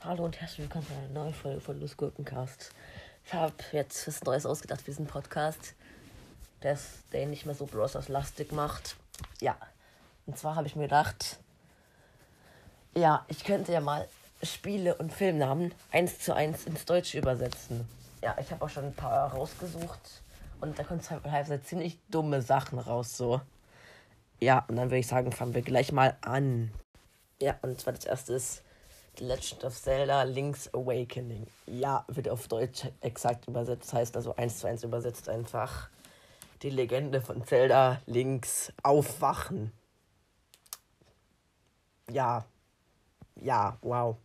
Hallo und herzlich willkommen zu einer neuen Folge von Lust Gurkencast. Ich habe jetzt was Neues ausgedacht für diesen Podcast, das, der ihn nicht mehr so Bros. lastig macht. Ja, und zwar habe ich mir gedacht, ja, ich könnte ja mal Spiele und Filmnamen eins zu eins ins Deutsche übersetzen. Ja, ich habe auch schon ein paar rausgesucht und da kommen teilweise ziemlich dumme Sachen raus, so. Ja, und dann würde ich sagen, fangen wir gleich mal an. Ja, und zwar das erste ist The Legend of Zelda Link's Awakening. Ja, wird auf Deutsch exakt übersetzt, heißt also eins zu eins übersetzt einfach die Legende von Zelda Links Aufwachen. Ja, ja, wow,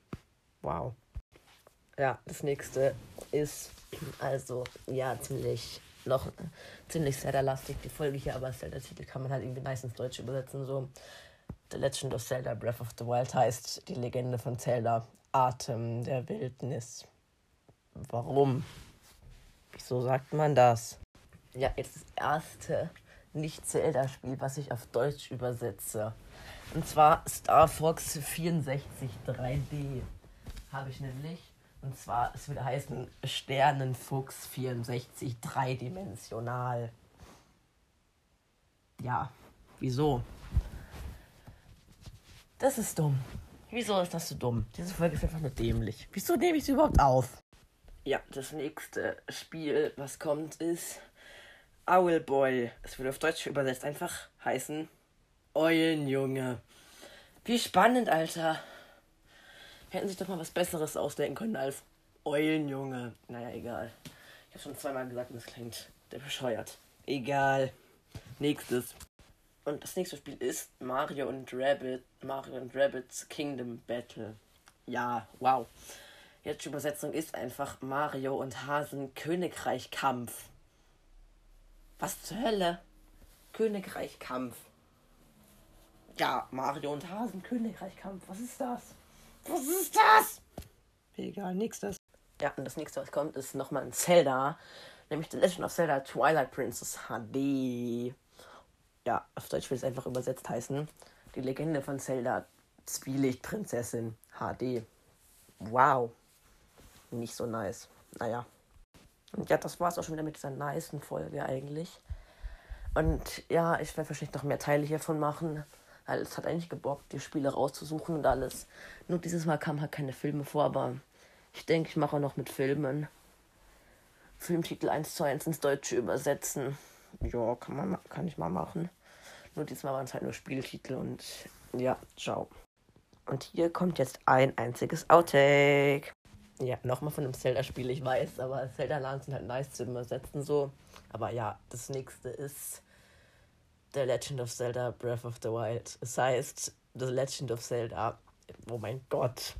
wow. Ja, das nächste ist also, ja, ziemlich, noch ziemlich Zelda-lastig, die Folge hier, aber Zelda-Titel kann man halt irgendwie nice ins Deutsche übersetzen, so. The Legend of Zelda Breath of the Wild heißt die Legende von Zelda Atem der Wildnis. Warum? Wieso sagt man das? Ja, jetzt das erste Nicht-Zelda-Spiel, was ich auf Deutsch übersetze. Und zwar Star Fox 64 3D. Habe ich nämlich. Und zwar, es würde heißen Sternenfuchs 64 dreidimensional. Ja, wieso? Das ist dumm. Wieso ist das so dumm? Diese Folge ist einfach nur dämlich. Wieso nehme ich sie überhaupt auf? Ja, das nächste Spiel, was kommt, ist Owlboy. Es wird auf Deutsch übersetzt einfach heißen Eulenjunge. Wie spannend, Alter. Hätten sich doch mal was Besseres ausdenken können als Eulenjunge. Naja, egal. Ich habe schon zweimal gesagt und das klingt der bescheuert. Egal. Nächstes. Und das nächste Spiel ist Mario und Rabbit, Mario und Rabbits Kingdom Battle. Ja, wow. Jetzt die Übersetzung ist einfach Mario und Hasen Königreich Kampf. Was zur Hölle? Königreich Kampf. Ja, Mario und Hasen Königreich Kampf. Was ist das? Was ist das? Egal, nächstes. Ja, und das nächste, was kommt, ist nochmal ein Zelda. Nämlich The Legend of Zelda Twilight Princess HD ja, auf Deutsch will es einfach übersetzt heißen. Die Legende von Zelda, Zwielichtprinzessin HD. Wow. Nicht so nice. Naja. Und ja, das war's auch schon wieder mit dieser nice Folge eigentlich. Und ja, ich werde wahrscheinlich noch mehr Teile hiervon machen. Weil es hat eigentlich gebockt, die Spiele rauszusuchen und alles. Nur dieses Mal kamen halt keine Filme vor, aber ich denke, ich mache auch noch mit Filmen. Filmtitel 1 zu 1 ins Deutsche übersetzen. Ja, kann, man, kann ich mal machen. Nur diesmal waren es halt nur Spieltitel und ja, ciao. Und hier kommt jetzt ein einziges Outtake. Ja, nochmal von einem Zelda-Spiel, ich weiß, aber Zelda-Lines sind halt nice zu übersetzen so. Aber ja, das nächste ist The Legend of Zelda Breath of the Wild. Es heißt The Legend of Zelda. Oh mein Gott.